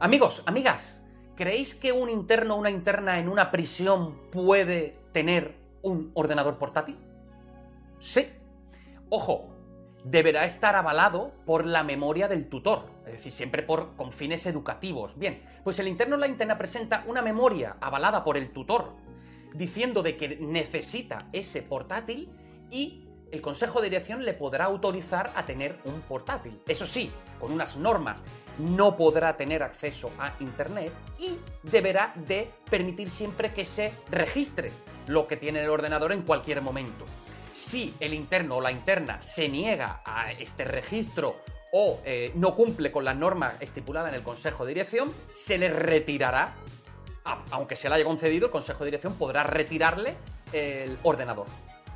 Amigos, amigas, ¿creéis que un interno o una interna en una prisión puede tener un ordenador portátil? Sí. Ojo, deberá estar avalado por la memoria del tutor, es decir, siempre por, con fines educativos. Bien, pues el interno o la interna presenta una memoria avalada por el tutor, diciendo de que necesita ese portátil y el consejo de dirección le podrá autorizar a tener un portátil. Eso sí, con unas normas. No podrá tener acceso a Internet y deberá de permitir siempre que se registre lo que tiene el ordenador en cualquier momento. Si el interno o la interna se niega a este registro o eh, no cumple con la norma estipulada en el consejo de dirección, se le retirará, aunque se le haya concedido, el consejo de dirección podrá retirarle el ordenador.